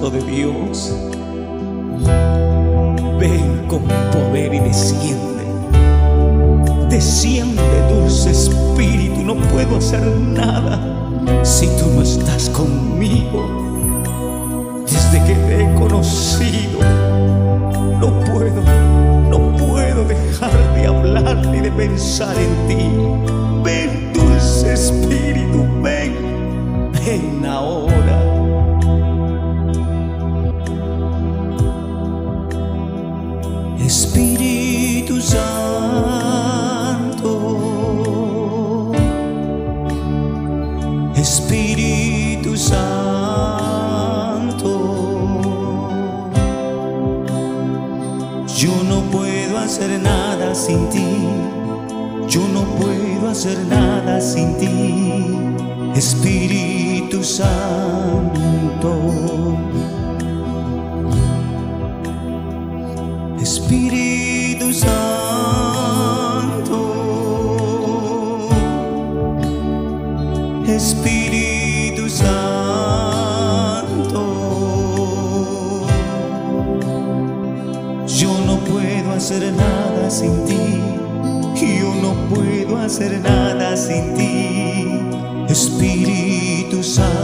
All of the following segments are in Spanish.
De Dios, ven con poder y desciende. Desciende, dulce Espíritu, no puedo hacer nada si tú no estás conmigo. Desde que te he conocido, no puedo, no puedo dejar de hablar ni de pensar en Espíritu Santo, Espíritu Santo, yo no puedo hacer nada sin ti, yo no puedo hacer nada sin ti, Espíritu Santo. Espíritu Santo, Espíritu Santo, yo no puedo hacer nada sin ti, yo no puedo hacer nada sin ti, Espíritu Santo.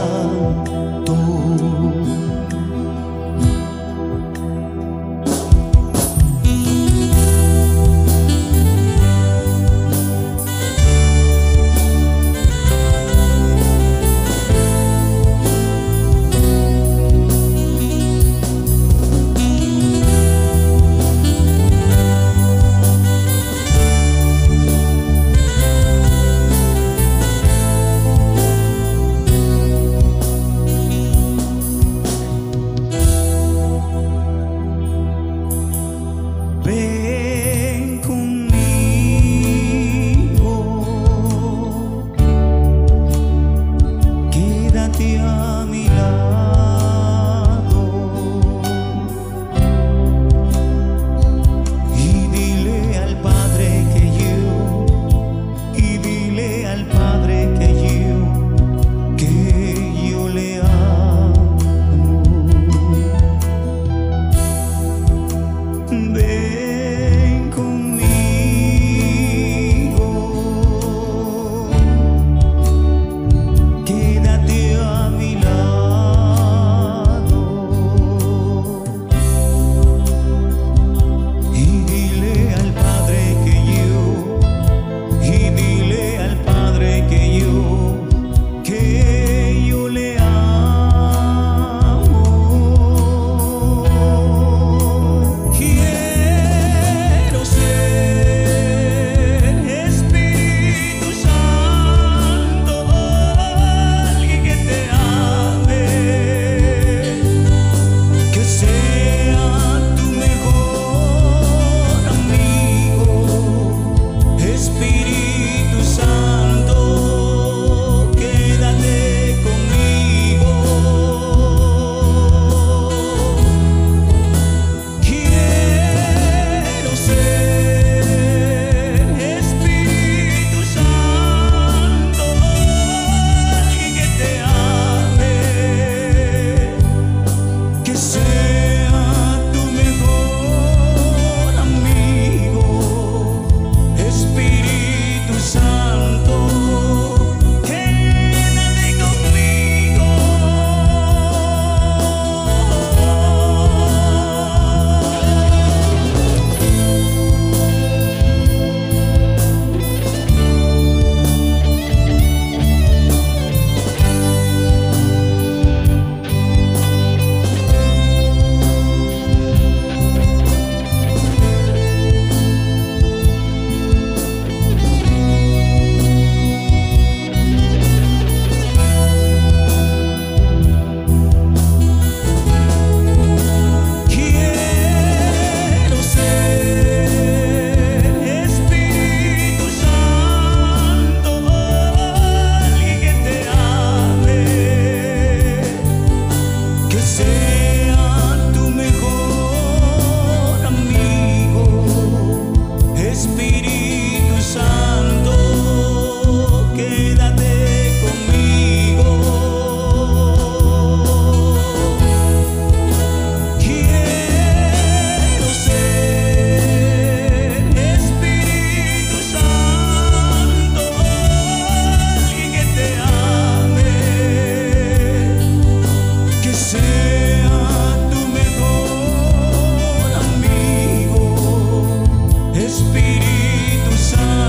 sun.